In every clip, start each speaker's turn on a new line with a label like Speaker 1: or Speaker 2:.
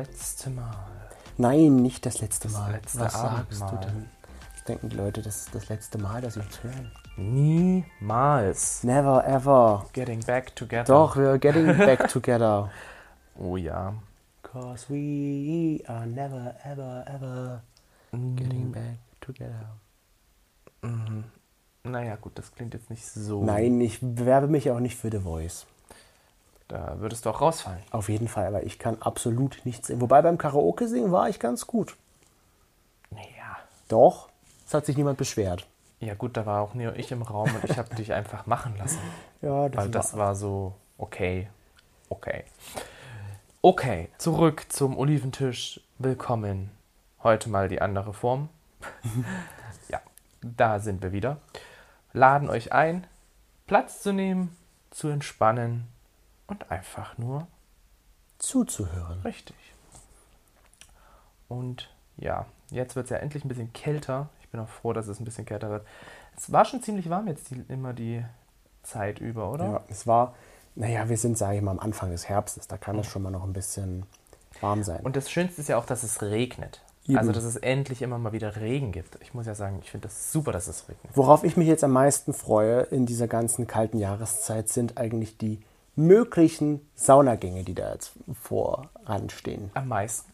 Speaker 1: letzte Mal.
Speaker 2: Nein, nicht das letzte
Speaker 1: Das
Speaker 2: Mal.
Speaker 1: letzte
Speaker 2: Was sagst
Speaker 1: Abendmahl.
Speaker 2: du denn? Was denken die Leute, das ist das letzte Mal, dass sie uns hören?
Speaker 1: Niemals.
Speaker 2: Never ever.
Speaker 1: Getting back together.
Speaker 2: Doch, we're getting back together.
Speaker 1: Oh ja.
Speaker 2: Cause we are never ever ever getting back together.
Speaker 1: Mhm. Naja, gut, das klingt jetzt nicht so.
Speaker 2: Nein, ich bewerbe mich auch nicht für The Voice.
Speaker 1: Da würdest du auch rausfallen.
Speaker 2: Auf jeden Fall, aber ich kann absolut nichts singen. Wobei beim Karaoke singen war ich ganz gut.
Speaker 1: Naja.
Speaker 2: Doch, es hat sich niemand beschwert.
Speaker 1: Ja gut, da war auch nur ich im Raum und ich habe dich einfach machen lassen.
Speaker 2: Ja, das,
Speaker 1: Weil das war so, okay, okay. Okay, zurück zum Oliventisch. Willkommen. Heute mal die andere Form. ja, da sind wir wieder. Laden euch ein, Platz zu nehmen, zu entspannen und einfach nur
Speaker 2: zuzuhören.
Speaker 1: richtig. Und ja, jetzt wird es ja endlich ein bisschen kälter. Ich bin auch froh, dass es ein bisschen kälter wird. Es war schon ziemlich warm jetzt die, immer die Zeit über, oder?
Speaker 2: Ja, es war, naja, wir sind, sage ich mal, am Anfang des Herbstes. Da kann es schon mal noch ein bisschen warm sein.
Speaker 1: Und das Schönste ist ja auch, dass es regnet.
Speaker 2: Eben.
Speaker 1: Also, dass es endlich immer mal wieder Regen gibt. Ich muss ja sagen, ich finde das super, dass es regnet.
Speaker 2: Worauf ich mich jetzt am meisten freue in dieser ganzen kalten Jahreszeit sind eigentlich die möglichen Saunagänge, die da jetzt voranstehen.
Speaker 1: Am meisten.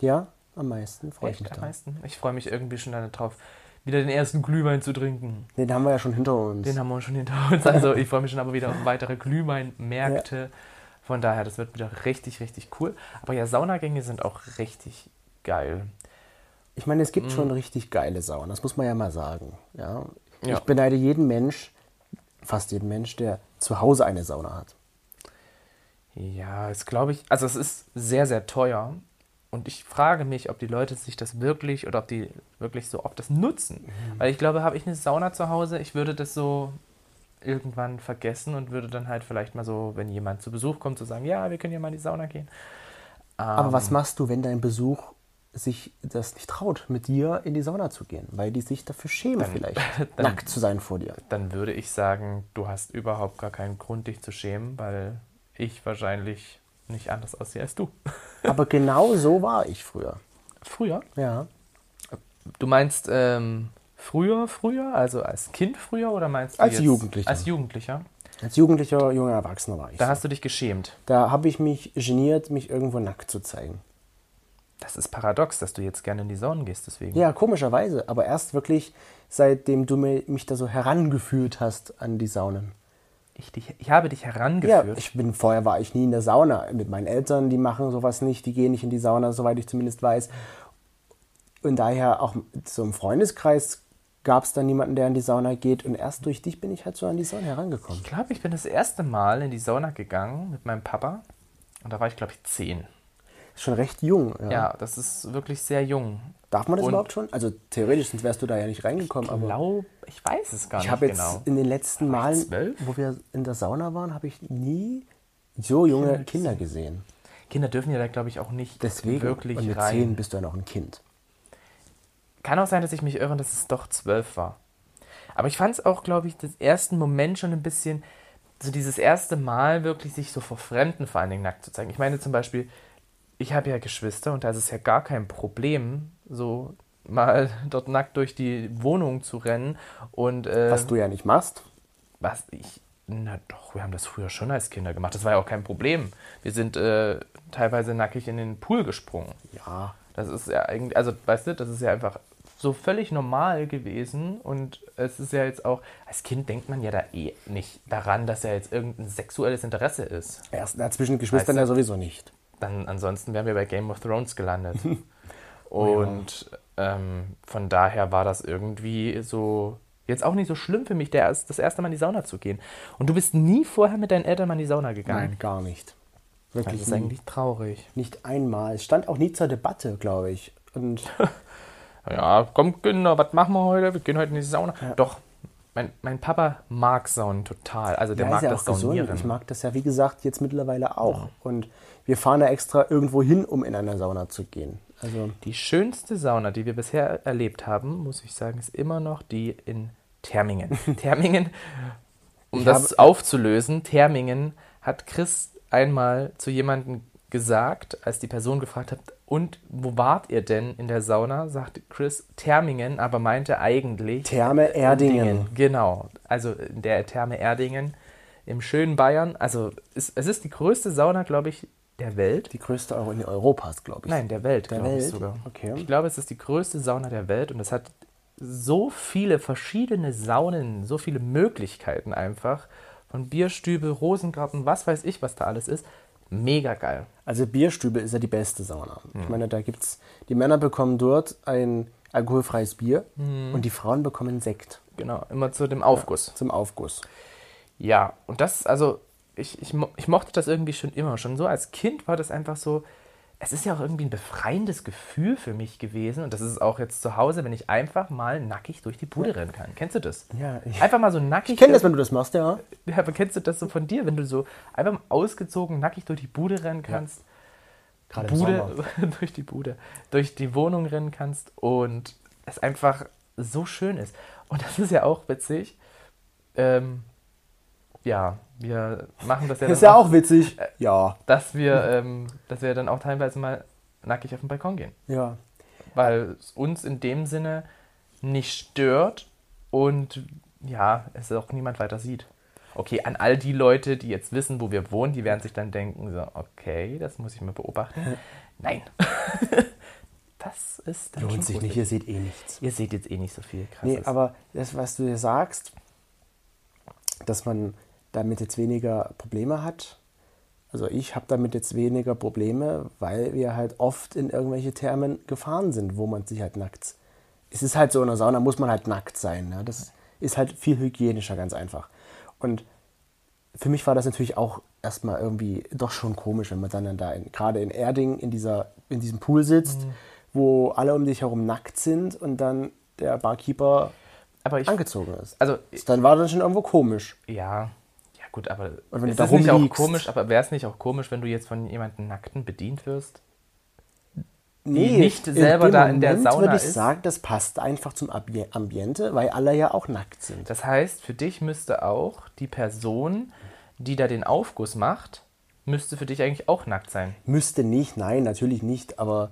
Speaker 2: Ja, am meisten freue ich mich
Speaker 1: am
Speaker 2: da.
Speaker 1: meisten. Ich freue mich irgendwie schon darauf, wieder den ersten Glühwein zu trinken.
Speaker 2: Den haben wir ja schon hinter uns.
Speaker 1: Den haben wir schon hinter uns. Also, ich freue mich schon aber wieder auf weitere Glühweinmärkte. Von daher, das wird wieder richtig, richtig cool. Aber ja, Saunagänge sind auch richtig geil.
Speaker 2: Ich meine, es gibt schon richtig geile Saunen, das muss man ja mal sagen. Ja?
Speaker 1: Ja.
Speaker 2: Ich beneide jeden Mensch, fast jeden Mensch, der zu Hause eine Sauna hat.
Speaker 1: Ja, es glaube ich, also es ist sehr, sehr teuer. Und ich frage mich, ob die Leute sich das wirklich oder ob die wirklich so oft das nutzen. Weil ich glaube, habe ich eine Sauna zu Hause, ich würde das so irgendwann vergessen und würde dann halt vielleicht mal so, wenn jemand zu Besuch kommt, so sagen, ja, wir können ja mal in die Sauna gehen.
Speaker 2: Aber
Speaker 1: Ähm.
Speaker 2: was machst du, wenn dein Besuch sich das nicht traut, mit dir in die Sauna zu gehen? Weil die sich dafür schämen, vielleicht
Speaker 1: dann-
Speaker 2: nackt zu sein vor dir.
Speaker 1: Dann würde ich sagen, du hast überhaupt gar keinen Grund, dich zu schämen, weil ich wahrscheinlich nicht anders aussehe als du.
Speaker 2: Aber genau so war ich früher.
Speaker 1: Früher?
Speaker 2: Ja.
Speaker 1: Du meinst ähm, früher, früher, also als Kind früher oder meinst du
Speaker 2: Als
Speaker 1: jetzt
Speaker 2: Jugendlicher.
Speaker 1: Als Jugendlicher.
Speaker 2: Als Jugendlicher, junger Erwachsener war ich.
Speaker 1: Da
Speaker 2: so.
Speaker 1: hast du dich geschämt.
Speaker 2: Da habe ich mich geniert, mich irgendwo nackt zu zeigen.
Speaker 1: Das ist paradox, dass du jetzt gerne in die Sauna gehst, deswegen.
Speaker 2: Ja, komischerweise. Aber erst wirklich, seitdem du mich da so herangeführt hast an die Saunen.
Speaker 1: Ich, dich, ich habe dich
Speaker 2: Ja,
Speaker 1: herangeführt.
Speaker 2: ich bin, vorher war ich nie in der Sauna. Mit meinen Eltern, die machen sowas nicht, die gehen nicht in die Sauna, soweit ich zumindest weiß. Und daher auch so im Freundeskreis gab es dann niemanden, der in die Sauna geht. Und erst durch dich bin ich halt so an die Sauna herangekommen.
Speaker 1: ich glaube, ich bin das erste Mal in die Sauna gegangen mit meinem Papa. Und da war ich, glaube ich, zehn.
Speaker 2: Schon recht jung. Ja.
Speaker 1: Ja, das ist wirklich sehr jung.
Speaker 2: Darf man das
Speaker 1: Und-
Speaker 2: überhaupt schon? Also theoretisch, sonst wärst du da ja nicht reingekommen. Aber
Speaker 1: Glaub, ich weiß es gar
Speaker 2: ich
Speaker 1: nicht
Speaker 2: habe jetzt
Speaker 1: genau.
Speaker 2: in den letzten
Speaker 1: ich
Speaker 2: Malen, wo wir in der Sauna waren, habe ich nie so junge
Speaker 1: Kinder
Speaker 2: Kinder gesehen.
Speaker 1: Kinder dürfen ja da, glaube ich, auch nicht
Speaker 2: Deswegen,
Speaker 1: wirklich
Speaker 2: und mit
Speaker 1: rein.
Speaker 2: zehn bist du ja noch ein Kind.
Speaker 1: Kann auch sein, dass ich mich irre dass es doch zwölf war. Aber ich fand es auch, glaube ich, das ersten Moment schon ein bisschen, so dieses erste Mal wirklich sich so vor Fremden vor allen Dingen nackt zu zeigen. Ich meine zum Beispiel, ich habe ja Geschwister und da ist es ja gar kein Problem, so mal dort nackt durch die Wohnung zu rennen und äh,
Speaker 2: Was du ja nicht machst.
Speaker 1: was ich. Na doch, wir haben das früher schon als Kinder gemacht. Das war ja auch kein Problem. Wir sind äh, teilweise nackig in den Pool gesprungen.
Speaker 2: Ja.
Speaker 1: Das ist ja eigentlich, also weißt du, das ist ja einfach so völlig normal gewesen und es ist ja jetzt auch, als Kind denkt man ja da eh nicht daran, dass ja jetzt irgendein sexuelles Interesse ist.
Speaker 2: Erst na, zwischen Geschwistern
Speaker 1: Weißt
Speaker 2: ja
Speaker 1: du?
Speaker 2: sowieso nicht.
Speaker 1: Dann ansonsten wären wir bei Game of Thrones gelandet.
Speaker 2: Oh
Speaker 1: und ähm, von daher war das irgendwie so jetzt auch nicht so schlimm für mich, der das erste Mal in die Sauna zu gehen. Und du bist nie vorher mit deinen Eltern mal in die Sauna gegangen.
Speaker 2: Nein, gar nicht.
Speaker 1: Das
Speaker 2: Wirklich
Speaker 1: ist
Speaker 2: nie.
Speaker 1: eigentlich traurig.
Speaker 2: Nicht einmal. Es stand auch nie zur Debatte, glaube ich. Und
Speaker 1: Ja, komm, Kinder, was machen wir heute? Wir gehen heute in die Sauna. Doch, mein, mein Papa mag Saunen total. Also der
Speaker 2: ja,
Speaker 1: mag
Speaker 2: ist ja
Speaker 1: das
Speaker 2: auch gesund.
Speaker 1: Saunieren.
Speaker 2: Ich mag das ja, wie gesagt, jetzt mittlerweile auch. Und wir fahren da extra irgendwo hin, um in eine Sauna zu gehen. Also,
Speaker 1: Die schönste Sauna, die wir bisher erlebt haben, muss ich sagen, ist immer noch die in Termingen. Termingen, um
Speaker 2: Ich
Speaker 1: das aufzulösen, Termingen hat Chris einmal zu jemandem gesagt, als die Person gefragt hat, und wo wart ihr denn in der Sauna? sagte Chris Termingen, aber meinte eigentlich
Speaker 2: Therme Erdingen.
Speaker 1: Genau, also in der Therme Erdingen im schönen Bayern. Also es, es ist die größte Sauna, glaube ich, der Welt.
Speaker 2: Die größte auch in Europas, glaube ich.
Speaker 1: Nein, der Welt,
Speaker 2: Der
Speaker 1: glaube ich sogar.
Speaker 2: Okay.
Speaker 1: Ich glaube, es ist die größte Sauna der Welt und es hat so viele verschiedene Saunen, so viele Möglichkeiten einfach. Von Bierstübe, Rosengarten, was weiß ich, was da alles ist. Mega geil.
Speaker 2: Also Bierstübe ist ja die beste Sauna.
Speaker 1: Mhm.
Speaker 2: Ich meine, da gibt's, die Männer bekommen dort ein alkoholfreies Bier
Speaker 1: Mhm.
Speaker 2: und die Frauen bekommen Sekt
Speaker 1: Genau, immer zu dem Aufguss.
Speaker 2: zum Aufguss.
Speaker 1: Ja, und das, also, ich, ich, ich mochte das irgendwie schon immer. Schon so als Kind war das einfach so, es ist ja auch irgendwie ein befreiendes Gefühl für mich gewesen. Und das ist auch jetzt zu Hause, wenn ich einfach mal nackig durch die Bude rennen kann. Kennst du das?
Speaker 2: Ja, ich-
Speaker 1: Einfach mal so nackig.
Speaker 2: Ich kenne das, wenn du das machst, ja.
Speaker 1: Ja, aber kennst du das so von dir, wenn du so einfach mal ausgezogen nackig durch die Bude rennen kannst?
Speaker 2: Gerade im
Speaker 1: Bude,
Speaker 2: Sommer.
Speaker 1: durch die Bude, durch die Wohnung rennen kannst und es einfach so schön ist. Und das ist ja auch witzig. Ähm, ja, wir machen das ja,
Speaker 2: Ist
Speaker 1: dann
Speaker 2: ja auch witzig. Ja,
Speaker 1: dass wir, ähm, dass wir dann auch teilweise mal nackig auf den Balkon gehen.
Speaker 2: ja.
Speaker 1: Weil es uns in dem Sinne nicht stört und ja, es auch niemand weiter sieht. Okay, an all die Leute, die jetzt wissen, wo wir wohnen, die werden sich dann denken, so, okay, das muss ich mal beobachten. Nein. das ist dann
Speaker 2: Lohnt sich nicht, ihr seht eh nichts.
Speaker 1: Ihr seht jetzt eh nicht so viel krasses.
Speaker 2: Nee, aber das, was du dir sagst, dass man damit jetzt weniger Probleme hat. Also ich habe damit jetzt weniger Probleme, weil wir halt oft in irgendwelche Thermen gefahren sind, wo man sich halt nackt. Es ist halt so, in der Sauna muss man halt nackt sein. Ne? Das ist halt viel hygienischer, ganz einfach. Und für mich war das natürlich auch erstmal irgendwie doch schon komisch, wenn man dann, dann da in, gerade in Erding in, dieser, in diesem Pool sitzt,
Speaker 1: Mhm.
Speaker 2: wo alle um dich herum nackt sind und dann der Barkeeper
Speaker 1: ich,
Speaker 2: angezogen ist.
Speaker 1: also,
Speaker 2: Dann war das schon irgendwo komisch.
Speaker 1: ja gut, aber
Speaker 2: Und wenn du
Speaker 1: es
Speaker 2: da
Speaker 1: ist nicht auch komisch, aber wäre es nicht auch komisch, wenn du jetzt von jemandem Nackten bedient wirst?
Speaker 2: Nee,
Speaker 1: nicht selber da in der Sauna
Speaker 2: würde ich
Speaker 1: ist.
Speaker 2: sagen, das passt einfach zum Ambi- Ambiente, weil alle ja auch nackt sind.
Speaker 1: Das heißt, für dich müsste auch die Person, die da den Aufguss macht, müsste für dich eigentlich auch nackt sein.
Speaker 2: Müsste nicht, nein, natürlich nicht, aber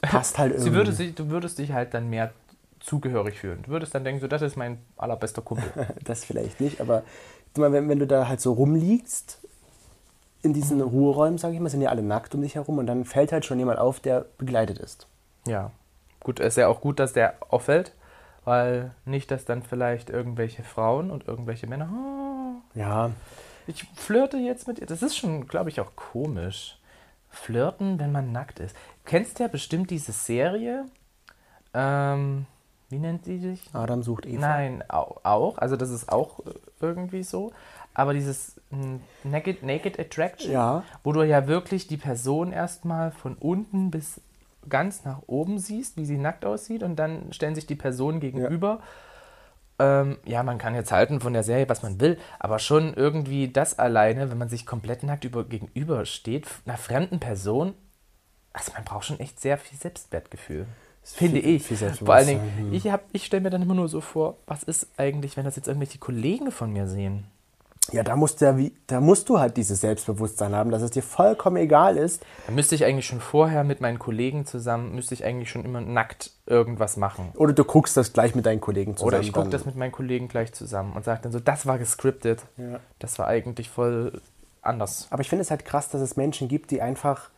Speaker 2: es passt halt irgendwie.
Speaker 1: Sie würde sich, du würdest dich halt dann mehr zugehörig fühlen. Du würdest dann denken, so, das ist mein allerbester Kumpel.
Speaker 2: das vielleicht nicht, aber wenn, wenn du da halt so rumliegst, in diesen
Speaker 1: Mhm.
Speaker 2: Ruheräumen, sage ich mal, sind ja alle nackt um dich herum und dann fällt halt schon jemand auf, der begleitet ist.
Speaker 1: ja. Gut, ist ja auch gut, dass der auffällt, weil nicht, dass dann vielleicht irgendwelche Frauen und irgendwelche Männer, oh,
Speaker 2: Ja,
Speaker 1: ich flirte jetzt mit ihr. Das ist schon, glaube ich, auch komisch. Flirten, wenn man nackt ist. Du kennst ja bestimmt diese Serie. Ähm, wie nennt sie sich?
Speaker 2: Adam sucht Eva.
Speaker 1: Nein, au- auch. Also das ist auch äh, irgendwie so. Aber dieses mm, Naked, Naked Attraction,
Speaker 2: Ja.
Speaker 1: wo du ja wirklich die Person erstmal von unten bis ganz nach oben siehst, wie sie nackt aussieht und dann stellen sich die Personen gegenüber. Ähm, ja, man kann jetzt halten von der Serie, was man will, aber schon irgendwie das alleine, wenn man sich komplett nackt über, gegenübersteht, einer fremden Person, also man braucht schon echt sehr viel Selbstwertgefühl. Finde
Speaker 2: Viel-
Speaker 1: ich.
Speaker 2: viel
Speaker 1: Vor allen Dingen,
Speaker 2: Selbstbewusstsein, hm.
Speaker 1: ich, hab- ich stelle mir dann immer nur so vor, was ist eigentlich, wenn das jetzt irgendwelche Kollegen von mir sehen?
Speaker 2: Ja, da musst, du ja wie, da musst du halt dieses Selbstbewusstsein haben, dass es dir vollkommen egal ist.
Speaker 1: Da müsste ich eigentlich schon vorher mit meinen Kollegen zusammen, müsste ich eigentlich schon immer nackt irgendwas machen.
Speaker 2: Oder du guckst das gleich mit deinen Kollegen zusammen.
Speaker 1: Oder ich gucke das mit meinen Kollegen gleich zusammen und sage dann so, das war gescriptet.
Speaker 2: Ja.
Speaker 1: Das war eigentlich voll anders.
Speaker 2: Aber ich finde es halt krass, dass es Menschen gibt, die einfach,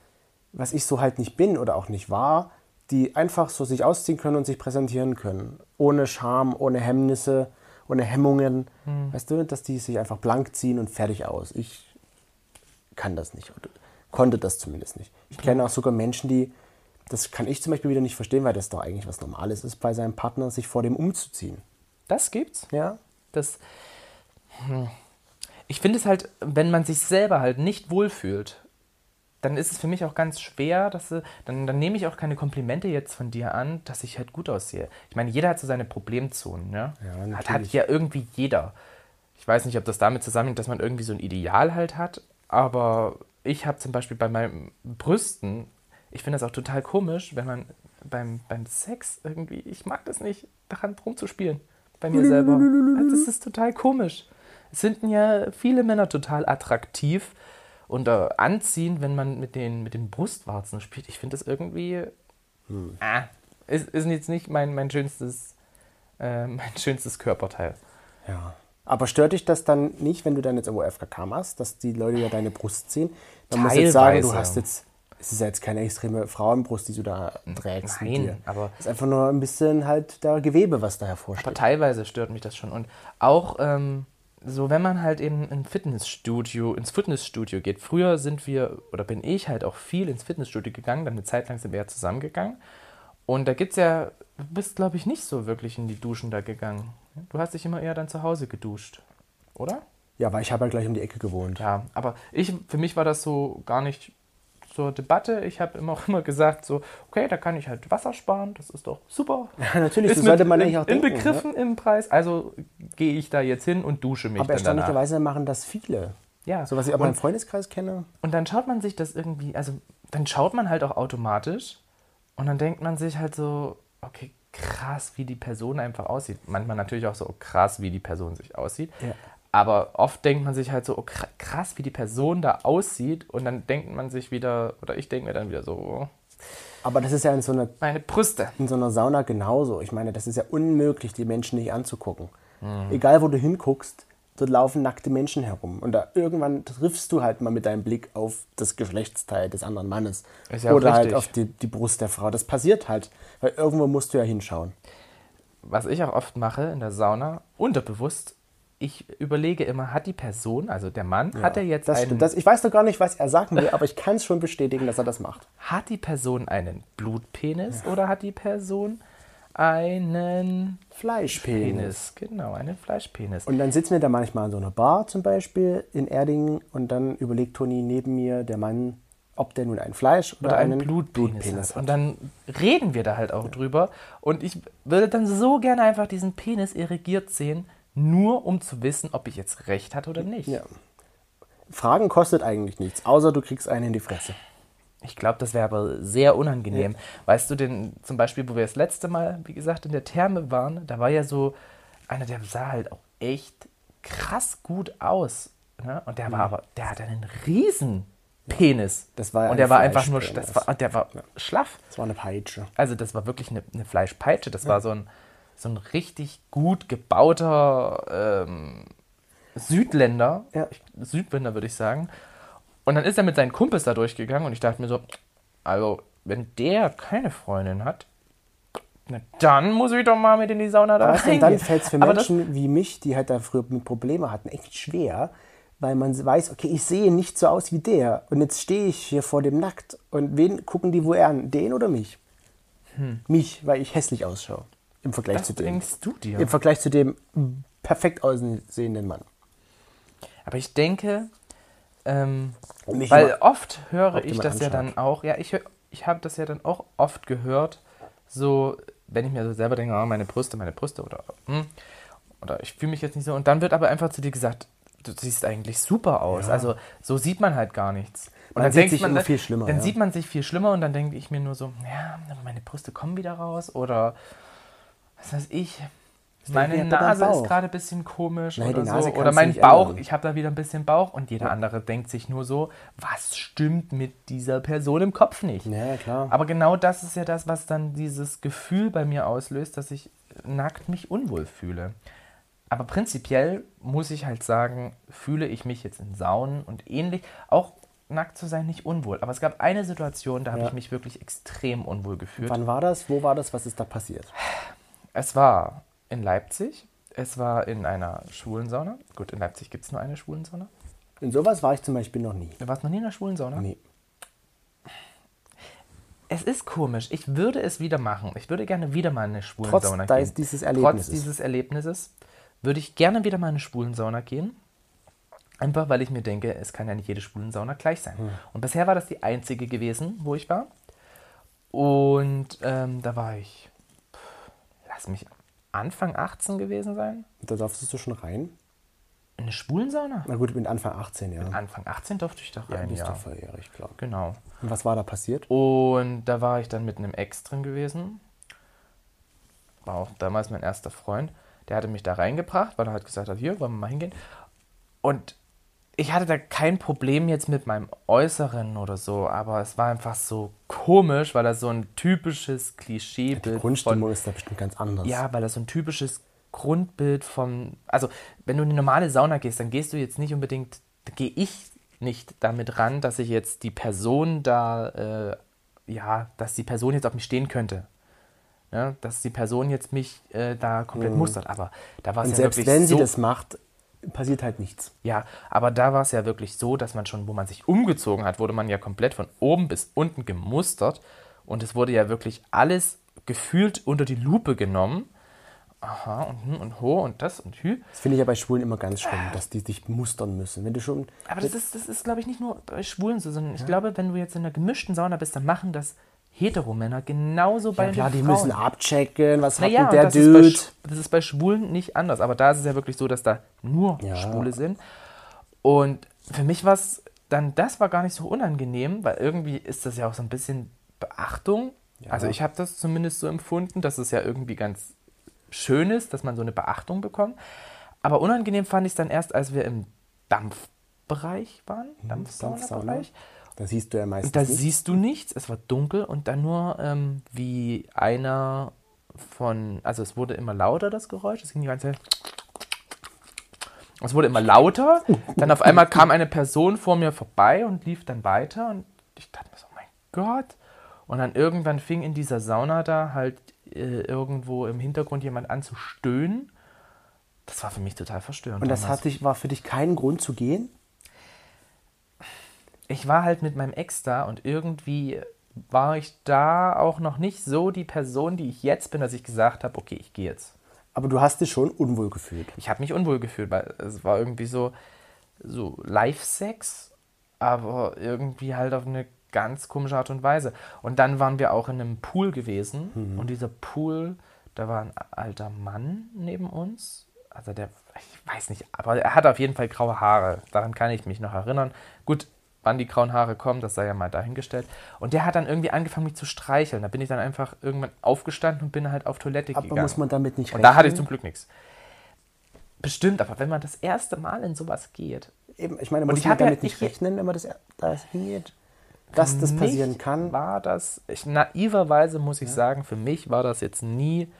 Speaker 2: was ich so halt nicht bin oder auch nicht war, die einfach so sich ausziehen können und sich präsentieren können. Ohne Scham, ohne Hemmnisse, ohne Hemmungen. Weißt du, dass die sich einfach blank ziehen und fertig aus. Ich kann das nicht. Oder konnte das zumindest nicht. Ich kenne auch sogar Menschen, die, das kann ich zum Beispiel wieder nicht verstehen, weil das doch eigentlich was Normales ist, bei seinem Partner sich vor dem umzuziehen.
Speaker 1: Das gibt's.
Speaker 2: Ja?
Speaker 1: Das, hm. ich finde es halt, wenn man sich selber halt nicht wohlfühlt, dann ist es für mich auch ganz schwer, dass sie, dann, dann nehme ich auch keine Komplimente jetzt von dir an, dass ich halt gut aussehe. Ich meine, jeder hat so seine Problemzonen, ne?
Speaker 2: Ja,
Speaker 1: hat, hat
Speaker 2: natürlich.
Speaker 1: ja irgendwie jeder. Ich weiß nicht, ob das damit zusammenhängt, dass man irgendwie so ein Ideal halt hat, aber ich habe zum Beispiel bei meinen Brüsten, ich finde das auch total komisch, wenn man beim, beim Sex irgendwie, ich mag das nicht, daran rumzuspielen. Bei mir selber. Das ist total komisch. Es finden ja viele Männer total attraktiv oder anziehen, wenn man mit den, mit den Brustwarzen spielt. Ich finde das irgendwie. Ah, ist, ist jetzt nicht mein, mein schönstes, äh, mein schönstes Körperteil.
Speaker 2: Ja. Aber stört dich das dann nicht, wenn du dann jetzt irgendwo FKK machst, dass die Leute ja deine Brust sehen? Man muss jetzt sagen, du hast jetzt, es ist ja jetzt keine extreme Frauenbrust, die du da trägst.
Speaker 1: Nein, aber-
Speaker 2: es ist einfach nur ein bisschen halt da Gewebe, was da
Speaker 1: Aber
Speaker 2: hervorsteht.
Speaker 1: teilweise stört mich das schon. Und auch ähm, so, wenn man halt eben in Fitnessstudio, ins Fitnessstudio geht. Früher sind wir, oder bin ich halt auch viel ins Fitnessstudio gegangen, dann eine Zeit lang sind wir ja zusammengegangen. Und da gibt's ja, du bist, glaube ich, nicht so wirklich in die Duschen da gegangen. Du hast dich immer eher dann zu Hause geduscht, oder?
Speaker 2: Ja, weil ich habe ja gleich um die Ecke gewohnt.
Speaker 1: Ja, aber ich, für mich war das so gar nicht zur Debatte. Ich habe immer auch immer gesagt, so, okay, da kann ich halt Wasser sparen, das ist doch super.
Speaker 2: Ja, natürlich,
Speaker 1: ist
Speaker 2: so sollte man eigentlich auch denken. ne?
Speaker 1: inbegriffen im Preis. Also gehe ich da jetzt hin und dusche mich
Speaker 2: Aber
Speaker 1: danach.
Speaker 2: erstaunlicherweise machen das viele.
Speaker 1: Ja,
Speaker 2: So was ich auch meinem
Speaker 1: und,
Speaker 2: Freundeskreis kenne.
Speaker 1: und dann schaut man sich das irgendwie, also dann schaut man halt auch automatisch und dann denkt man sich halt so, okay, krass, wie die Person einfach aussieht. Manchmal natürlich auch so, oh, krass, wie die Person sich aussieht.
Speaker 2: Ja.
Speaker 1: Aber oft denkt man sich halt so, oh, kr- krass, wie die Person da aussieht. Und dann denkt man sich wieder, oder ich denke mir dann wieder so, oh,
Speaker 2: Aber das ist ja in so, einer,
Speaker 1: meine Brüste.
Speaker 2: in so einer Sauna genauso. Ich meine, das ist ja unmöglich, die Menschen nicht anzugucken.
Speaker 1: Mhm.
Speaker 2: Egal, wo du hinguckst, dort laufen nackte Menschen herum. Und da irgendwann triffst du halt mal mit deinem Blick auf das Geschlechtsteil des anderen Mannes.
Speaker 1: Ja
Speaker 2: Oder halt auf die, die Brust der Frau. Das passiert halt. Weil irgendwo musst du ja hinschauen.
Speaker 1: Was ich auch oft mache in der Sauna, unterbewusst, ich überlege immer, hat die Person, also der Mann, hat er jetzt
Speaker 2: Das
Speaker 1: einen,
Speaker 2: stimmt. Das, ich weiß doch gar nicht, was er sagen will, aber ich kann es schon bestätigen, dass er das macht.
Speaker 1: hat die Person einen Blutpenis oder hat die Person einen
Speaker 2: Fleischpenis.
Speaker 1: Penis? Genau, einen Fleischpenis.
Speaker 2: Und dann sitzen wir da manchmal an so einer Bar zum Beispiel in Erdingen und dann überlegt Toni neben mir, der Mann, ob der nun ein Fleisch oder,
Speaker 1: oder einen
Speaker 2: einen
Speaker 1: Blutpenis, hat.
Speaker 2: hat.
Speaker 1: Und dann reden wir da halt auch drüber. Und ich würde dann so gerne einfach diesen Penis irrigiert sehen, nur um zu wissen, ob ich jetzt recht hatte oder nicht.
Speaker 2: Ja. Fragen kostet eigentlich nichts, außer du kriegst einen in die Fresse.
Speaker 1: Ich glaube, das wäre aber sehr unangenehm. Weißt du, denn zum Beispiel, wo wir das letzte Mal, wie gesagt, in der Therme waren, da war ja so einer, der sah halt auch echt krass gut aus. Ne? Und der war aber, der hat einen riesen Penis.
Speaker 2: Das war ja
Speaker 1: Und der war einfach nur, das war, der war schlaff.
Speaker 2: Das war eine Peitsche.
Speaker 1: Also das war wirklich eine, eine Fleischpeitsche. Das war so ein, so ein richtig gut gebauter ähm, Südländer.
Speaker 2: Ja.
Speaker 1: Südländer würde ich sagen. Und dann ist er mit seinen Kumpels da durchgegangen und ich dachte mir so, also wenn der keine Freundin hat, na, dann muss ich doch mal mit in die Sauna da
Speaker 2: du, und dann fällt es für
Speaker 1: Aber
Speaker 2: Menschen wie mich, die halt da früher Probleme hatten, echt schwer, weil man weiß, okay, ich sehe nicht so aus wie der und jetzt stehe ich hier vor dem nackt und wen gucken die wohl an? Den oder mich? Mich, weil ich hässlich ausschaue im Vergleich
Speaker 1: das
Speaker 2: zu dem.
Speaker 1: denkst du dir.
Speaker 2: Im Vergleich zu dem perfekt aussehenden Mann.
Speaker 1: Aber ich denke, ähm, weil oft höre ich das ja
Speaker 2: anschaut.
Speaker 1: dann auch, ja, ich, ich habe das ja dann auch oft gehört, so, wenn ich mir so selber denke, oh, meine Brüste, meine Brüste oder, hm, oder ich fühle mich jetzt nicht so. Und dann wird aber einfach zu dir gesagt, du siehst eigentlich super aus. Also so sieht man halt gar nichts. Und
Speaker 2: Man
Speaker 1: dann
Speaker 2: sieht sich
Speaker 1: man,
Speaker 2: immer
Speaker 1: dann-
Speaker 2: viel schlimmer,
Speaker 1: Dann
Speaker 2: ja.
Speaker 1: sieht man sich viel schlimmer und dann denke ich mir nur so, ja, meine Brüste kommen wieder raus oder was weiß ich. Meine
Speaker 2: aber dein
Speaker 1: Nase ist gerade ein bisschen komisch
Speaker 2: Nein,
Speaker 1: oder so. Oder mein Bauch,
Speaker 2: ändern.
Speaker 1: ich habe da wieder ein bisschen Bauch und jeder andere denkt sich nur so, was stimmt mit dieser Person im Kopf nicht?
Speaker 2: Ja, klar.
Speaker 1: Aber genau das ist ja das, was dann dieses Gefühl bei mir auslöst, dass ich nackt mich unwohl fühle. Aber prinzipiell muss ich halt sagen, fühle ich mich jetzt in Saunen und ähnlich, auch nackt zu sein, nicht unwohl. Aber es gab eine Situation, da habe
Speaker 2: Ja.
Speaker 1: ich mich wirklich extrem unwohl gefühlt.
Speaker 2: Wann war das? Wo war das? Was ist da passiert?
Speaker 1: Es war in Leipzig, es war in einer schwulen Sauna. Gut, in Leipzig gibt es nur eine schwulen Sauna.
Speaker 2: In sowas war ich zum Beispiel noch nie.
Speaker 1: Du warst noch nie in einer schwulen Sauna?
Speaker 2: Nee.
Speaker 1: Es ist komisch. Ich würde es wieder machen. Ich würde gerne wieder mal in eine schwulen
Speaker 2: Trotz
Speaker 1: gehen.
Speaker 2: dieses
Speaker 1: Trotz
Speaker 2: Erlebnisses.
Speaker 1: dieses Erlebnisses würde ich gerne wieder mal in eine schwulen Sauna gehen. Einfach weil ich mir denke, es kann ja nicht jede schwulen Sauna gleich sein.
Speaker 2: Hm.
Speaker 1: Und bisher war das die einzige gewesen, wo ich war. Und ähm, da war ich, lass mich Anfang 18 gewesen sein.
Speaker 2: Da durftest du schon rein?
Speaker 1: In eine schwulen Sauna?
Speaker 2: Na gut, mit Anfang 18, ja.
Speaker 1: Anfang 18 durfte ich da
Speaker 2: Ja,
Speaker 1: rein,
Speaker 2: bist
Speaker 1: ja.
Speaker 2: du volljährig, klar.
Speaker 1: Genau.
Speaker 2: Und was war da passiert?
Speaker 1: Und da war ich dann mit einem Ex drin gewesen. War auch damals mein erster Freund. Der hatte mich da reingebracht, weil er halt gesagt hat, hier, wollen wir mal hingehen. Und ich hatte da kein Problem jetzt mit meinem Äußeren oder so, aber es war einfach so komisch, weil er so ein typisches Klischeebild
Speaker 2: Die Grundstimmung ist da bestimmt ganz anders.
Speaker 1: ja, weil das so ein typisches Grundbild vom. Also, wenn du in eine normale Sauna gehst, dann gehst du jetzt nicht unbedingt. Da gehe ich nicht damit ran, dass ich jetzt die Person da. Äh, ja, dass die Person jetzt auf mich stehen könnte. Ja, dass die Person jetzt mich äh, da komplett mustert. Aber da war es ja
Speaker 2: selbst
Speaker 1: wirklich
Speaker 2: wenn sie
Speaker 1: so.
Speaker 2: das macht, passiert halt nichts.
Speaker 1: Ja, aber da war es ja wirklich so, dass man schon, wo man sich umgezogen hat, wurde man ja komplett von oben bis unten gemustert und es wurde ja wirklich alles gefühlt unter die Lupe genommen. Aha, und hm und ho und das und hü.
Speaker 2: Das finde ich ja bei Schwulen immer ganz schlimm, dass die sich mustern müssen. Wenn du schon.
Speaker 1: Aber das ist, das ist glaube ich, nicht nur bei Schwulen so, sondern ich glaube, wenn du jetzt in einer gemischten Sauna bist, dann machen das Heteromänner genauso bei
Speaker 2: Ja, klar,
Speaker 1: den
Speaker 2: die
Speaker 1: Frauen.
Speaker 2: müssen abchecken, was hat
Speaker 1: Naja,
Speaker 2: denn der
Speaker 1: das, ist bei,
Speaker 2: Dude.
Speaker 1: Sch- das ist bei Schwulen nicht anders, aber da ist es ja wirklich so, dass da nur
Speaker 2: Ja.
Speaker 1: Schwule sind. Und für mich war es dann, das war gar nicht so unangenehm, weil irgendwie ist das ja auch so ein bisschen Beachtung. Also ich habe das zumindest so empfunden, dass es ja irgendwie ganz schön ist, dass man so eine Beachtung bekommt. Aber unangenehm fand ich es dann erst, als wir im Dampfbereich waren,
Speaker 2: Mhm,
Speaker 1: Dampfsauna-Bereich.
Speaker 2: Da siehst du ja meistens
Speaker 1: Und da
Speaker 2: nicht.
Speaker 1: siehst du nichts, es war dunkel und dann nur ähm, wie einer von, also es wurde immer lauter das Geräusch, es ging die ganze Zeit. Es wurde immer lauter, dann auf einmal kam eine Person vor mir vorbei und lief dann weiter und ich dachte mir so, oh mein Gott. Und dann irgendwann fing in dieser Sauna da halt äh, irgendwo im Hintergrund jemand an zu stöhnen. Das war für mich total verstörend.
Speaker 2: Und das
Speaker 1: damals.
Speaker 2: hat dich, war für dich kein Grund zu gehen?
Speaker 1: Ich war halt mit meinem Ex da und irgendwie war ich da auch noch nicht so die Person, die ich jetzt bin, dass ich gesagt habe, okay, ich gehe jetzt.
Speaker 2: Aber du hast dich schon unwohl gefühlt.
Speaker 1: Ich habe mich unwohl gefühlt, weil es war irgendwie so, so Live-Sex, aber irgendwie halt auf eine ganz komische Art und Weise. Und dann waren wir auch in einem Pool gewesen und dieser Pool, da war ein alter Mann neben uns. Also der, ich weiß nicht, aber er hat auf jeden Fall graue Haare. Daran kann ich mich noch erinnern. Gut, wann die grauen Haare kommen, das sei ja mal dahingestellt. Und der hat dann irgendwie angefangen, mich zu streicheln. Da bin ich dann einfach irgendwann aufgestanden und bin halt auf Toilette
Speaker 2: Aber
Speaker 1: gegangen.
Speaker 2: muss man damit nicht
Speaker 1: Und da hatte ich
Speaker 2: rechnen?
Speaker 1: zum Glück nichts. Bestimmt, aber wenn man das erste Mal in sowas geht,
Speaker 2: Eben, ich meine, muss
Speaker 1: ich
Speaker 2: man
Speaker 1: hab ja-
Speaker 2: damit nicht
Speaker 1: ich-
Speaker 2: rechnen, wenn man das da hingeht, dass das passieren kann.
Speaker 1: War das, ich, naiverweise muss ich sagen, für mich war das jetzt nie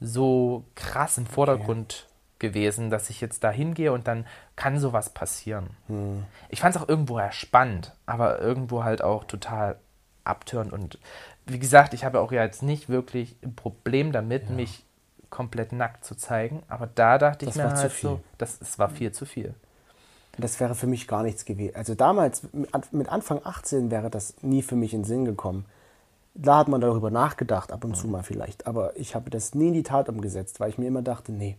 Speaker 1: so krass im Vordergrund gewesen, dass ich jetzt da hingehe und dann kann sowas passieren.
Speaker 2: Hm.
Speaker 1: Ich fand es auch irgendwo ja spannend, aber irgendwo halt auch total abtörend. Und wie gesagt, ich habe auch ja jetzt nicht wirklich ein Problem damit, mich komplett nackt zu zeigen. Aber da dachte ich
Speaker 2: Das
Speaker 1: mir
Speaker 2: war zu
Speaker 1: halt
Speaker 2: viel.
Speaker 1: so, das, es war viel zu viel.
Speaker 2: Das wäre für mich gar nichts gewesen. Also damals, mit Anfang 18, wäre das nie für mich in den Sinn gekommen. Da hat man darüber nachgedacht, ab und zu mal vielleicht. Aber ich habe das nie in die Tat umgesetzt, weil ich mir immer dachte, nee.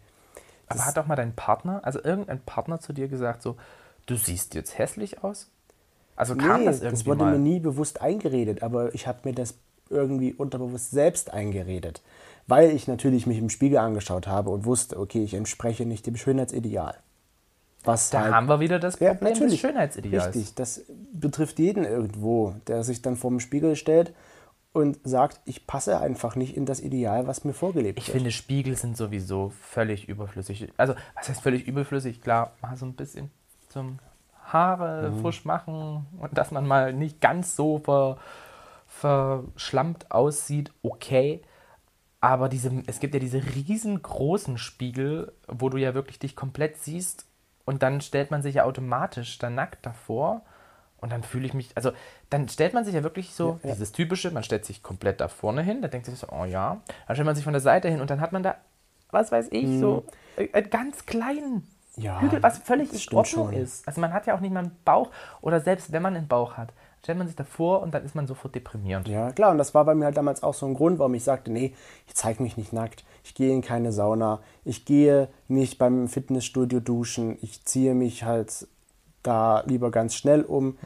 Speaker 1: Aber hat auch mal dein Partner, also irgendein Partner zu dir gesagt, so, du siehst jetzt hässlich aus? Also kam
Speaker 2: nee,
Speaker 1: das
Speaker 2: das,
Speaker 1: irgendwie
Speaker 2: wurde
Speaker 1: mal?
Speaker 2: mir nie bewusst eingeredet, aber ich habe mir das irgendwie unterbewusst selbst eingeredet. Weil ich natürlich mich im Spiegel angeschaut habe und wusste, okay, ich entspreche nicht dem Schönheitsideal. Was
Speaker 1: da
Speaker 2: halt
Speaker 1: haben wir wieder das
Speaker 2: Ja,
Speaker 1: Problem des
Speaker 2: natürlich.
Speaker 1: Schönheitsideals.
Speaker 2: Richtig, das betrifft jeden irgendwo, der sich dann vor dem Spiegel stellt und sagt, ich passe einfach nicht in das Ideal, was mir vorgelebt
Speaker 1: Ich
Speaker 2: wird.
Speaker 1: finde, Spiegel sind sowieso völlig überflüssig. Also, was heißt völlig überflüssig? Klar, mal so ein bisschen zum Haare
Speaker 2: Mhm.
Speaker 1: frisch machen und dass man mal nicht ganz so ver, verschlammt aussieht, okay. Aber diese, es gibt ja diese riesengroßen Spiegel, wo du ja wirklich dich komplett siehst und dann stellt man sich ja automatisch dann nackt davor und dann fühle ich mich, also dann stellt man sich ja wirklich so,
Speaker 2: Ja,
Speaker 1: dieses typische, man stellt sich komplett da vorne hin, da denkt sich so, oh ja, dann stellt man sich von der Seite hin und dann hat man da, was weiß ich, so äh, einen ganz kleinen
Speaker 2: Mhm. Ja,
Speaker 1: Hügel, was völlig in Ordnung
Speaker 2: schon.
Speaker 1: ist. Also man hat ja auch nicht mal einen Bauch oder selbst wenn man einen Bauch hat, stellt man sich davor und dann ist man sofort deprimierend.
Speaker 2: Ja, klar, und das war bei mir halt damals auch so ein Grund, warum ich sagte, nee, ich zeige mich nicht nackt, ich gehe in keine Sauna, ich gehe nicht beim Fitnessstudio duschen, ich ziehe mich halt da lieber ganz schnell um.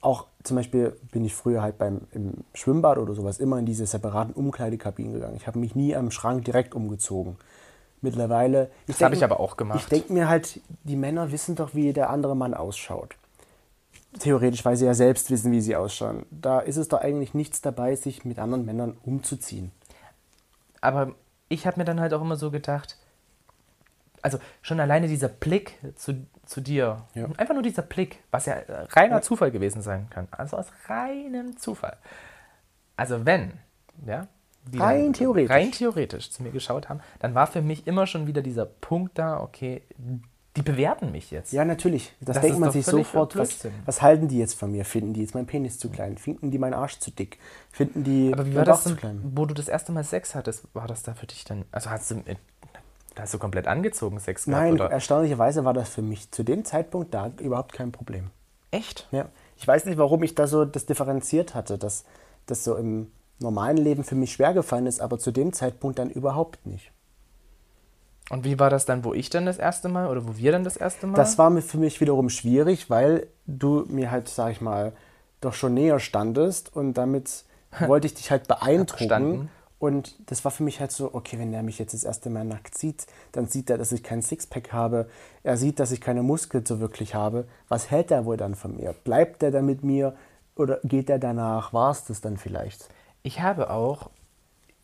Speaker 2: Auch zum Beispiel bin ich früher halt beim im Schwimmbad oder sowas immer in diese separaten Umkleidekabinen gegangen. Ich habe mich nie am Schrank direkt umgezogen. Mittlerweile.
Speaker 1: Das habe ich aber auch gemacht.
Speaker 2: Ich denke mir halt, die Männer wissen doch, wie der andere Mann ausschaut. Theoretisch, weil sie ja selbst wissen, wie sie ausschauen. Da ist es doch eigentlich nichts dabei, sich mit anderen Männern umzuziehen.
Speaker 1: Aber ich habe mir dann halt auch immer so gedacht, also schon alleine dieser Blick zu, zu dir.
Speaker 2: Ja.
Speaker 1: Einfach nur dieser Blick, was ja äh, reiner Zufall gewesen sein kann. Also aus reinem Zufall. Also wenn, ja, die
Speaker 2: Rein theoretisch.
Speaker 1: rein theoretisch zu mir geschaut haben, dann war für mich immer schon wieder dieser Punkt da, okay, die bewerten mich jetzt.
Speaker 2: Ja, natürlich. Das,
Speaker 1: Das
Speaker 2: denkt man sich sofort. Was, was halten die jetzt von mir? Finden die jetzt meinen Penis zu klein? Finden die meinen Arsch zu dick? Finden die
Speaker 1: Aber wie war das denn,
Speaker 2: klein?
Speaker 1: wo du das erste Mal Sex hattest, war das da für dich dann, also hast du, da hast du komplett angezogen Sex gehabt,
Speaker 2: Nein,
Speaker 1: oder?
Speaker 2: erstaunlicherweise war das für mich zu dem Zeitpunkt da überhaupt kein Problem.
Speaker 1: Echt?
Speaker 2: Ja. Ich weiß nicht, warum ich da so das differenziert hatte, dass das so im normalen Leben für mich schwer gefallen ist, aber zu dem Zeitpunkt dann überhaupt nicht.
Speaker 1: Und wie war das dann, wo ich dann das erste Mal oder wo wir dann das erste Mal?
Speaker 2: Das war mir- für mich wiederum schwierig, weil du mir halt, sag ich mal, doch schon näher standest und damit wollte ich dich halt beeindrucken. Und das war für mich halt so, okay, wenn er mich jetzt das erste Mal nackt sieht, dann sieht er, dass ich kein Sixpack habe. Er sieht, dass ich keine Muskeln so wirklich habe. Was hält er wohl dann von mir? Bleibt er dann mit mir oder geht er danach? War es das dann vielleicht?
Speaker 1: Ich habe auch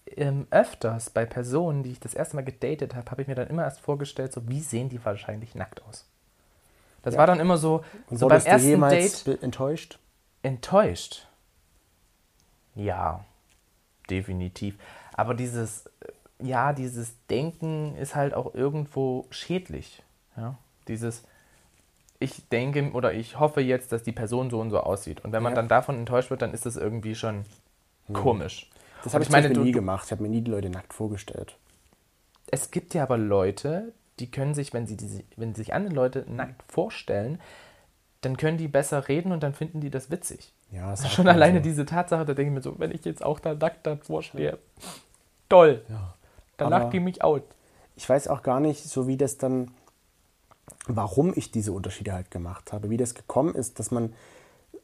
Speaker 1: ähm, öfters bei Personen, die ich das erste Mal gedatet habe, habe ich mir dann immer erst vorgestellt, so wie sehen die wahrscheinlich nackt aus. Das
Speaker 2: Ja.
Speaker 1: war dann immer so,
Speaker 2: Und
Speaker 1: so beim
Speaker 2: wurdest du
Speaker 1: ersten
Speaker 2: jemals
Speaker 1: Date
Speaker 2: enttäuscht?
Speaker 1: enttäuscht. Ja, definitiv. Aber dieses, äh, ja, dieses Denken ist halt auch irgendwo schädlich. Ja? Dieses, ich denke oder ich hoffe jetzt, dass die Person so und so aussieht. Und wenn man
Speaker 2: Ja.
Speaker 1: dann davon enttäuscht wird, dann ist das irgendwie schon komisch.
Speaker 2: Das habe ich,
Speaker 1: ich meine, du-
Speaker 2: nie gemacht. Ich habe mir nie die Leute nackt vorgestellt.
Speaker 1: Es gibt ja aber Leute, die können sich, wenn sie, diese, wenn sich andere Leute nackt vorstellen, dann können die besser reden und dann finden die das witzig.
Speaker 2: Ja, sagt
Speaker 1: Schon alleine
Speaker 2: so.
Speaker 1: diese Tatsache, da denke ich mir so, wenn ich jetzt auch da nackt davor stehe, toll,
Speaker 2: Ja.
Speaker 1: dann lacht die mich out.
Speaker 2: ich weiß auch gar nicht, so wie das dann, warum ich diese Unterschiede halt gemacht habe, wie das gekommen ist, dass man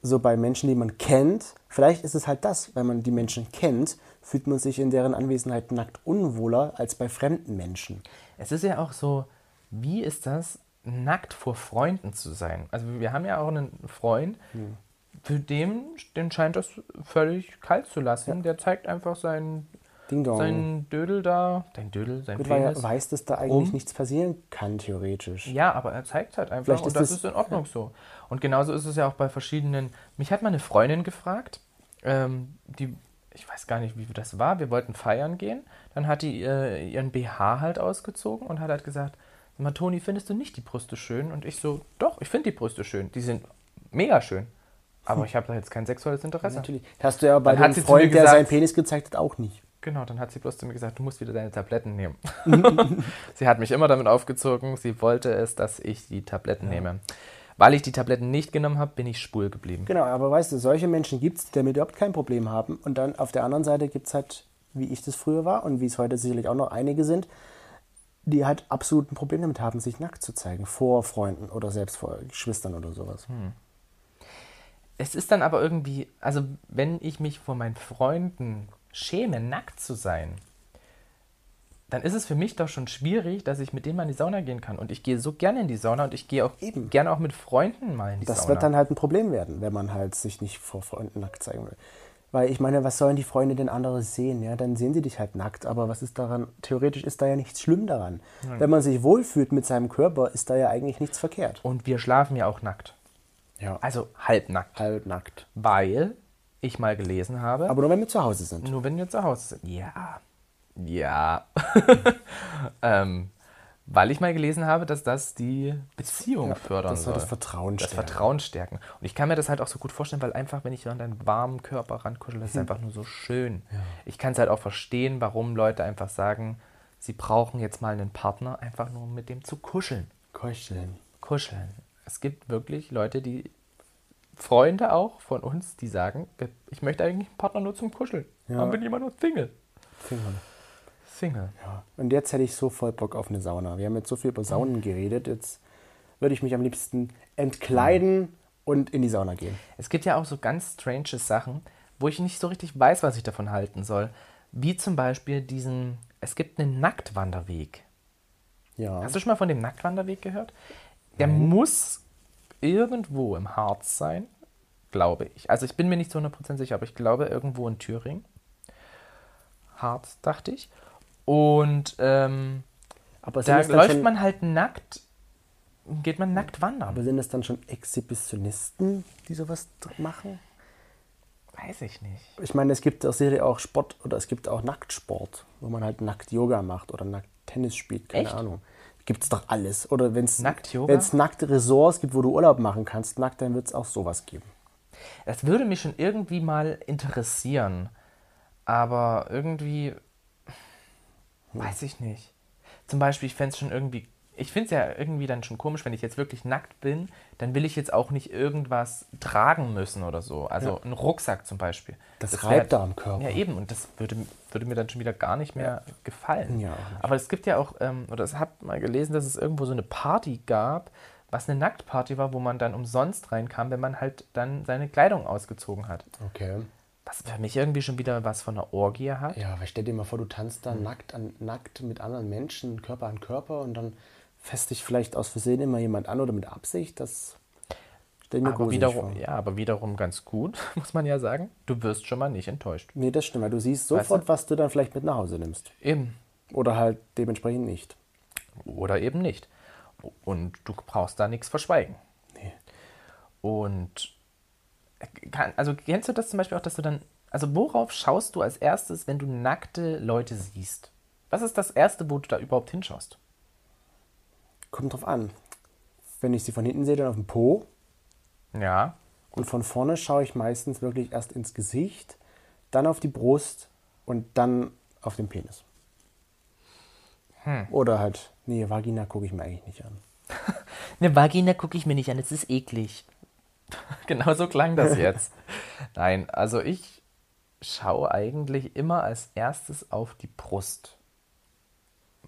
Speaker 2: so bei Menschen, die man kennt, vielleicht ist es halt das, wenn man die Menschen kennt, fühlt man sich in deren Anwesenheit nackt unwohler als bei fremden Menschen.
Speaker 1: Es ist ja auch so, wie ist das, nackt vor Freunden zu sein? Also wir haben ja auch einen Freund,
Speaker 2: Hm.
Speaker 1: für den, den scheint das völlig kalt zu lassen. Der zeigt einfach seinen, seinen Dödel da, dein Dödel, sein
Speaker 2: Gut, weil
Speaker 1: Penis.
Speaker 2: er weiß, dass da eigentlich
Speaker 1: Um?
Speaker 2: nichts passieren kann, theoretisch.
Speaker 1: Ja, aber er zeigt halt einfach
Speaker 2: Vielleicht
Speaker 1: und
Speaker 2: ist
Speaker 1: das
Speaker 2: das-
Speaker 1: ist in Ordnung so. Und genauso ist es ja auch bei verschiedenen. Mich hat mal eine Freundin gefragt, ähm, die, ich weiß gar nicht, wie das war. Wir wollten feiern gehen. Dann hat die äh, ihren BH halt ausgezogen und hat halt gesagt: Mal, Toni, findest du nicht die Brüste schön? Und ich so: Doch, ich finde die Brüste schön. Die sind mega schön. Aber ich habe da jetzt kein sexuelles Interesse.
Speaker 2: Natürlich. Hast du ja bei
Speaker 1: Dann
Speaker 2: dem Freund, der seinen Penis gezeigt hat, auch nicht.
Speaker 1: Genau, dann hat sie bloß zu mir gesagt, du musst wieder deine Tabletten nehmen. sie hat mich immer damit aufgezogen, sie wollte es, dass ich die Tabletten nehme. Weil ich die Tabletten nicht genommen habe, bin ich schwul geblieben.
Speaker 2: Genau, aber weißt du, solche Menschen gibt es, die damit überhaupt kein Problem haben. Und dann auf der anderen Seite gibt es halt, wie ich das früher war und wie es heute sicherlich auch noch einige sind, die halt absolut ein Problem damit haben, sich nackt zu zeigen. Vor Freunden oder selbst vor Geschwistern oder sowas.
Speaker 1: Es ist dann aber irgendwie, also wenn ich mich vor meinen Freunden schäme, nackt zu sein, dann ist es für mich doch schon schwierig, dass ich mit denen mal in die Sauna gehen kann. Und ich gehe so gerne in die Sauna und ich gehe auch
Speaker 2: Eben.
Speaker 1: gerne auch mit Freunden mal in die
Speaker 2: Das
Speaker 1: Sauna.
Speaker 2: wird dann halt ein Problem werden, wenn man halt sich nicht vor Freunden nackt zeigen will. Weil ich meine, was sollen die Freunde denn anderes sehen? Ja, dann sehen sie dich halt nackt. Aber was ist daran? Theoretisch ist da ja nichts schlimm daran. Wenn man sich wohlfühlt mit seinem Körper, ist da ja eigentlich nichts verkehrt.
Speaker 1: und wir schlafen ja auch nackt.
Speaker 2: Ja.
Speaker 1: Also halbnackt.
Speaker 2: Halb nackt.
Speaker 1: Weil ich mal gelesen habe,
Speaker 2: Aber nur wenn wir zu Hause sind.
Speaker 1: Nur wenn wir zu Hause sind. Ja. Ja. ähm, weil ich mal gelesen habe, dass das die Beziehung fördern
Speaker 2: das soll das Vertrauen
Speaker 1: das
Speaker 2: stärken.
Speaker 1: Vertrauen stärken. Und ich kann mir das halt auch so gut vorstellen, weil einfach, wenn ich an deinen warmen Körper rankuschel, das ist einfach nur so schön. Ich kann es halt auch verstehen, warum Leute einfach sagen, sie brauchen jetzt mal einen Partner, einfach nur um mit dem zu kuscheln.
Speaker 2: Kuscheln.
Speaker 1: Kuscheln. Es gibt wirklich Leute, die Freunde auch von uns, die sagen, ich möchte eigentlich einen Partner nur zum Kuscheln.
Speaker 2: Ja.
Speaker 1: Dann bin ich immer nur Single.
Speaker 2: Fingern.
Speaker 1: Single.
Speaker 2: Ja. Und jetzt hätte ich so voll Bock auf eine Sauna. Wir haben jetzt so viel über Saunen geredet. Jetzt würde ich mich am liebsten entkleiden und in die Sauna gehen.
Speaker 1: Es gibt ja auch so ganz strange Sachen, wo ich nicht so richtig weiß, was ich davon halten soll. Wie zum Beispiel diesen, es gibt einen Nacktwanderweg.
Speaker 2: Ja.
Speaker 1: Hast du schon mal von dem Nacktwanderweg gehört? Der muss irgendwo im Harz sein, glaube ich. Also ich bin mir nicht zu 100% sicher, aber ich glaube irgendwo in Thüringen. Harz, dachte ich. Und ähm,
Speaker 2: Aber
Speaker 1: da
Speaker 2: das
Speaker 1: läuft
Speaker 2: schon-
Speaker 1: man halt nackt geht man nackt wandern.
Speaker 2: Aber sind es dann schon Exhibitionisten, die sowas machen?
Speaker 1: Weiß ich nicht.
Speaker 2: Ich meine, es gibt aus Serie auch Sport oder es gibt auch Nacktsport, wo man halt nackt Yoga macht oder nackt Tennis spielt, keine
Speaker 1: Echt?
Speaker 2: Ahnung. Gibt es doch alles. Oder wenn es es nackte Ressorts gibt, wo du Urlaub machen kannst, nackt, dann wird es auch sowas geben.
Speaker 1: Das würde mich schon irgendwie mal interessieren. Aber irgendwie. Weiß ich nicht. Zum Beispiel, ich fände es schon irgendwie. Ich finde es ja irgendwie dann schon komisch, wenn ich jetzt wirklich nackt bin, dann will ich jetzt auch nicht irgendwas tragen müssen oder so. Also
Speaker 2: Ja.
Speaker 1: einen Rucksack zum Beispiel.
Speaker 2: Das
Speaker 1: wär-
Speaker 2: reibt da am Körper.
Speaker 1: Ja, eben. Und das würde, würde mir dann schon wieder gar nicht mehr gefallen.
Speaker 2: Ja, auch nicht.
Speaker 1: Aber es gibt ja auch, ähm, oder ich habe mal gelesen, dass es irgendwo so eine Party gab, was eine Nacktparty war, wo man dann umsonst reinkam, wenn man halt dann seine Kleidung ausgezogen hat.
Speaker 2: Okay.
Speaker 1: Was für mich irgendwie schon wieder was von einer Orgie hat.
Speaker 2: Ja, aber stell dir mal vor, du tanzt da nackt, an, nackt mit anderen Menschen, Körper an Körper und dann fässt dich vielleicht aus Versehen immer jemand an oder mit Absicht. Das stell mir
Speaker 1: Aber wiederum,
Speaker 2: vor.
Speaker 1: ja, aber wiederum ganz gut, muss man ja sagen. Du wirst schon mal nicht enttäuscht.
Speaker 2: Nee, das stimmt, weil du siehst
Speaker 1: Weißt
Speaker 2: sofort,
Speaker 1: du?
Speaker 2: was du dann vielleicht mit nach Hause nimmst.
Speaker 1: Eben.
Speaker 2: Oder halt dementsprechend nicht.
Speaker 1: Oder eben nicht. Und du brauchst da nichts verschweigen.
Speaker 2: Nee.
Speaker 1: Und also kennst du das zum Beispiel auch, dass du dann, also worauf schaust du als erstes, wenn du nackte Leute siehst? Was ist das Erste, wo du da überhaupt hinschaust?
Speaker 2: Kommt drauf an. Wenn ich sie von hinten sehe, dann auf den Po.
Speaker 1: Ja.
Speaker 2: Und von vorne schaue ich meistens wirklich erst ins Gesicht, dann auf die Brust und dann auf den Penis.
Speaker 1: Hm.
Speaker 2: Oder halt, nee, Vagina gucke ich mir eigentlich nicht an.
Speaker 1: Eine Vagina gucke ich mir nicht an, es ist eklig. genau so klang das jetzt. Nein, also ich schaue eigentlich immer als erstes auf die Brust.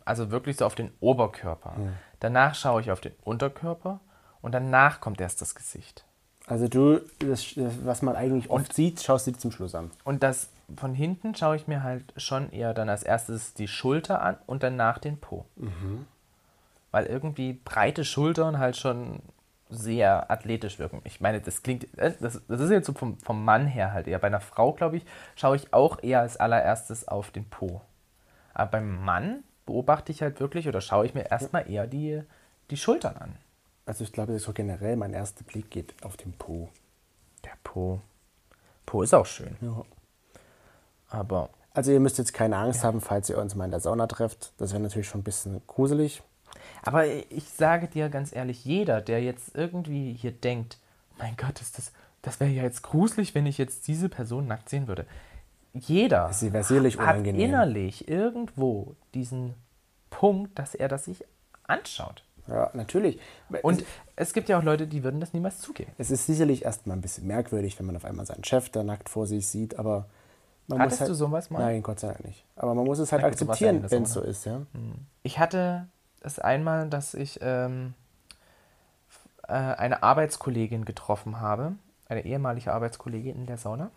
Speaker 1: Also wirklich so auf den Oberkörper. Danach schaue ich auf den Unterkörper und danach kommt erst das Gesicht.
Speaker 2: Also du, das, was man eigentlich oft sieht, schaust du zum Schluss an.
Speaker 1: Und das von hinten schaue ich mir halt schon eher dann als erstes die Schulter an und danach den Po. Weil irgendwie breite Schultern halt schon sehr athletisch wirken. Ich meine, das klingt, äh, das, das ist jetzt so vom, vom Mann her halt eher. Bei einer Frau, glaube ich, schaue ich auch eher als allererstes auf den Po. Aber beim Mann beobachte ich halt wirklich oder schaue ich mir erstmal eher die, die Schultern an.
Speaker 2: Also ich glaube, so generell mein erster Blick geht auf den Po.
Speaker 1: Der Po. Po ist auch schön.
Speaker 2: Ja.
Speaker 1: Aber
Speaker 2: Also ihr müsst jetzt keine Angst haben, falls ihr uns mal in der Sauna trefft. Das wäre natürlich schon ein bisschen gruselig.
Speaker 1: Aber ich sage dir ganz ehrlich, jeder, der jetzt irgendwie hier denkt, mein Gott, ist das, das wäre ja jetzt gruselig, wenn ich jetzt diese Person nackt sehen würde. Jeder hat innerlich irgendwo diesen Punkt, dass er das sich anschaut.
Speaker 2: Ja, natürlich.
Speaker 1: Und es gibt ja auch Leute, die würden das niemals zugeben.
Speaker 2: es ist sicherlich erstmal ein bisschen merkwürdig, wenn man auf einmal seinen Chef da nackt vor sich sieht, aber man
Speaker 1: Hattest
Speaker 2: muss halt,
Speaker 1: du sowas mal?
Speaker 2: Nein, Gott sei Dank nicht. Aber man muss es halt
Speaker 1: ja
Speaker 2: akzeptieren, wenn es so ist, ja.
Speaker 1: Ich hatte es einmal, dass ich ähm, äh, eine Arbeitskollegin getroffen habe, eine ehemalige Arbeitskollegin in der Sauna.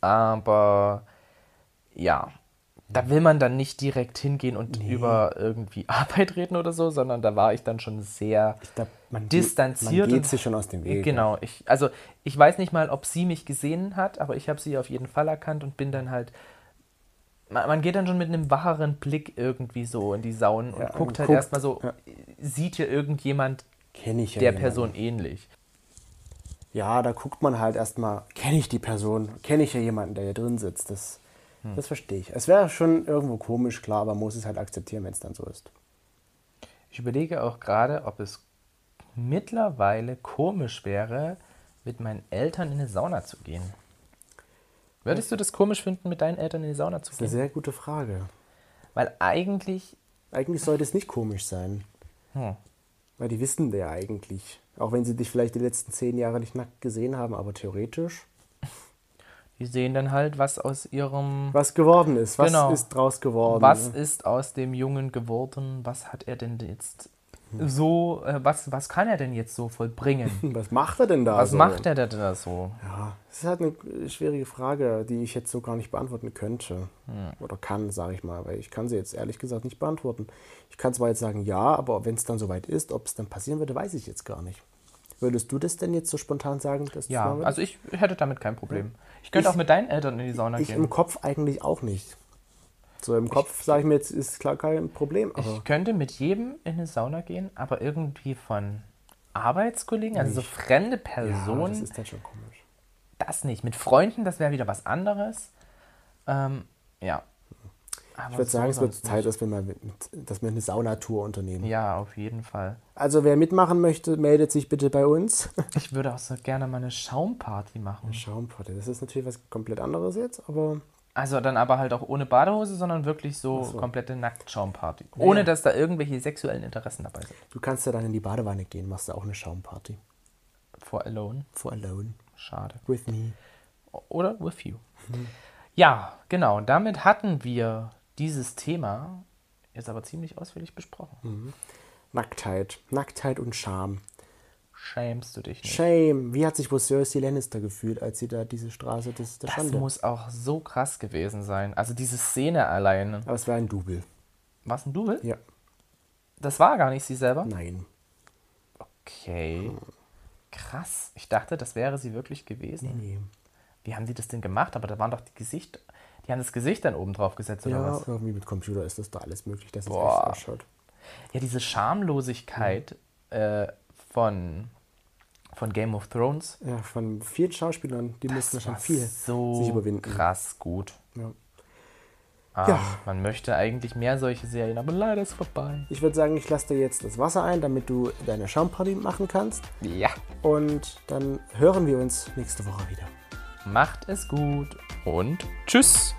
Speaker 1: Aber ja, da will man dann nicht direkt hingehen und über irgendwie Arbeit reden oder so, sondern da war ich dann schon sehr
Speaker 2: Ich glaube, man,
Speaker 1: distanziert.
Speaker 2: man geht sich schon aus dem Weg.
Speaker 1: Genau, ich, also ich weiß nicht mal, ob sie mich gesehen hat, aber ich habe sie auf jeden Fall erkannt und bin dann halt. Man, man geht dann schon mit einem wacheren Blick irgendwie so in die Saunen und
Speaker 2: Ja,
Speaker 1: guckt halt erstmal so,
Speaker 2: ja.
Speaker 1: sieht hier irgendjemand der
Speaker 2: jemanden.
Speaker 1: Person ähnlich.
Speaker 2: Ja, da guckt man halt erstmal, kenne ich die Person, kenne ich ja jemanden, der hier drin sitzt. Das,
Speaker 1: Hm.
Speaker 2: das verstehe ich. Es wäre schon irgendwo komisch, klar, aber man muss es halt akzeptieren, wenn es dann so ist.
Speaker 1: Ich überlege auch gerade, ob es mittlerweile komisch wäre, mit meinen Eltern in eine Sauna zu gehen. Würdest du das komisch finden, mit deinen Eltern in die Sauna zu
Speaker 2: Das ist eine
Speaker 1: gehen?
Speaker 2: sehr gute Frage.
Speaker 1: Weil eigentlich,
Speaker 2: Eigentlich sollte es nicht komisch sein,
Speaker 1: hm,
Speaker 2: weil die wissen ja eigentlich. Auch wenn sie dich vielleicht die letzten zehn Jahre nicht nackt gesehen haben, aber theoretisch.
Speaker 1: die sehen dann halt, was aus ihrem
Speaker 2: Was geworden ist, was
Speaker 1: Genau.
Speaker 2: ist draus geworden.
Speaker 1: Was ist aus dem Jungen geworden? Was hat er denn jetzt so, äh, was, was kann er denn jetzt so vollbringen?
Speaker 2: Was macht er denn da?
Speaker 1: Was
Speaker 2: so?
Speaker 1: macht er denn da so?
Speaker 2: Ja, das ist halt eine schwierige Frage, die ich jetzt so gar nicht beantworten könnte.
Speaker 1: Hm.
Speaker 2: Oder kann, sage ich mal, weil ich kann sie jetzt ehrlich gesagt nicht beantworten. Ich kann zwar jetzt sagen, ja, aber wenn es dann soweit ist, ob es dann passieren würde, weiß ich jetzt gar nicht. Würdest du das denn jetzt so spontan sagen? Dass das
Speaker 1: Ja, also ich hätte damit kein Problem. Ich könnte
Speaker 2: Ich-
Speaker 1: auch mit deinen Eltern in die Sauna
Speaker 2: ich
Speaker 1: gehen.
Speaker 2: im Kopf eigentlich auch nicht. So im Kopf sage ich mir jetzt, ist klar kein Problem.
Speaker 1: Ich könnte mit jedem in eine Sauna gehen, aber irgendwie von Arbeitskollegen, also so fremde
Speaker 2: ja,
Speaker 1: Personen,
Speaker 2: das ist dann schon komisch.
Speaker 1: das nicht. Mit Freunden, das wäre wieder was anderes. Ähm, ja. Aber
Speaker 2: Ich würde sagen, es wird Zeit, dass wir mal mit, dass wir eine Saunatour unternehmen.
Speaker 1: Ja, auf jeden Fall.
Speaker 2: Also wer mitmachen möchte, meldet sich bitte bei uns.
Speaker 1: Ich würde auch so gerne mal eine Schaumparty machen.
Speaker 2: Schaumpotte, das ist natürlich was komplett anderes jetzt, aber
Speaker 1: Also dann aber halt auch ohne Badehose, sondern wirklich so, komplette Nacktschaumparty. Ohne dass da irgendwelche sexuellen Interessen dabei sind.
Speaker 2: du kannst ja dann in die Badewanne gehen, machst du auch eine Schaumparty.
Speaker 1: For alone.
Speaker 2: For alone.
Speaker 1: Schade.
Speaker 2: With me.
Speaker 1: Oder with you. Ja, genau. Damit hatten wir dieses Thema jetzt aber ziemlich ausführlich besprochen.
Speaker 2: Nacktheit. Nacktheit und Scham.
Speaker 1: Schämst du dich nicht?
Speaker 2: Shame. Wie hat sich wohl Cersei Lannister gefühlt, als sie da diese Straße des, der
Speaker 1: Das
Speaker 2: Schande...
Speaker 1: muss auch so krass gewesen sein. Also diese Szene alleine.
Speaker 2: Aber es war ein Double.
Speaker 1: Was ein Double?
Speaker 2: Ja.
Speaker 1: Das war gar nicht sie selber?
Speaker 2: Nein.
Speaker 1: Okay. Krass. Ich dachte, das wäre sie wirklich gewesen.
Speaker 2: Nee.
Speaker 1: Wie haben die das denn gemacht? Aber da waren doch die Gesicht. Die haben das Gesicht dann oben drauf gesetzt, oder
Speaker 2: Ja,
Speaker 1: was?
Speaker 2: irgendwie mit Computer ist das da alles möglich, dass es echt ausschaut.
Speaker 1: Ja, diese Schamlosigkeit äh, von, von Game of Thrones.
Speaker 2: Ja, von vielen Schauspielern, die mussten schon viel
Speaker 1: so
Speaker 2: sich überwinden.
Speaker 1: krass gut.
Speaker 2: Ja.
Speaker 1: Ah,
Speaker 2: Ja.
Speaker 1: Man möchte eigentlich mehr solche Serien, aber leider ist vorbei.
Speaker 2: Ich würde sagen, ich lasse dir jetzt das Wasser ein, damit du deine Schaumparty machen kannst.
Speaker 1: Ja.
Speaker 2: Und dann hören wir uns nächste Woche wieder.
Speaker 1: Macht es gut und tschüss.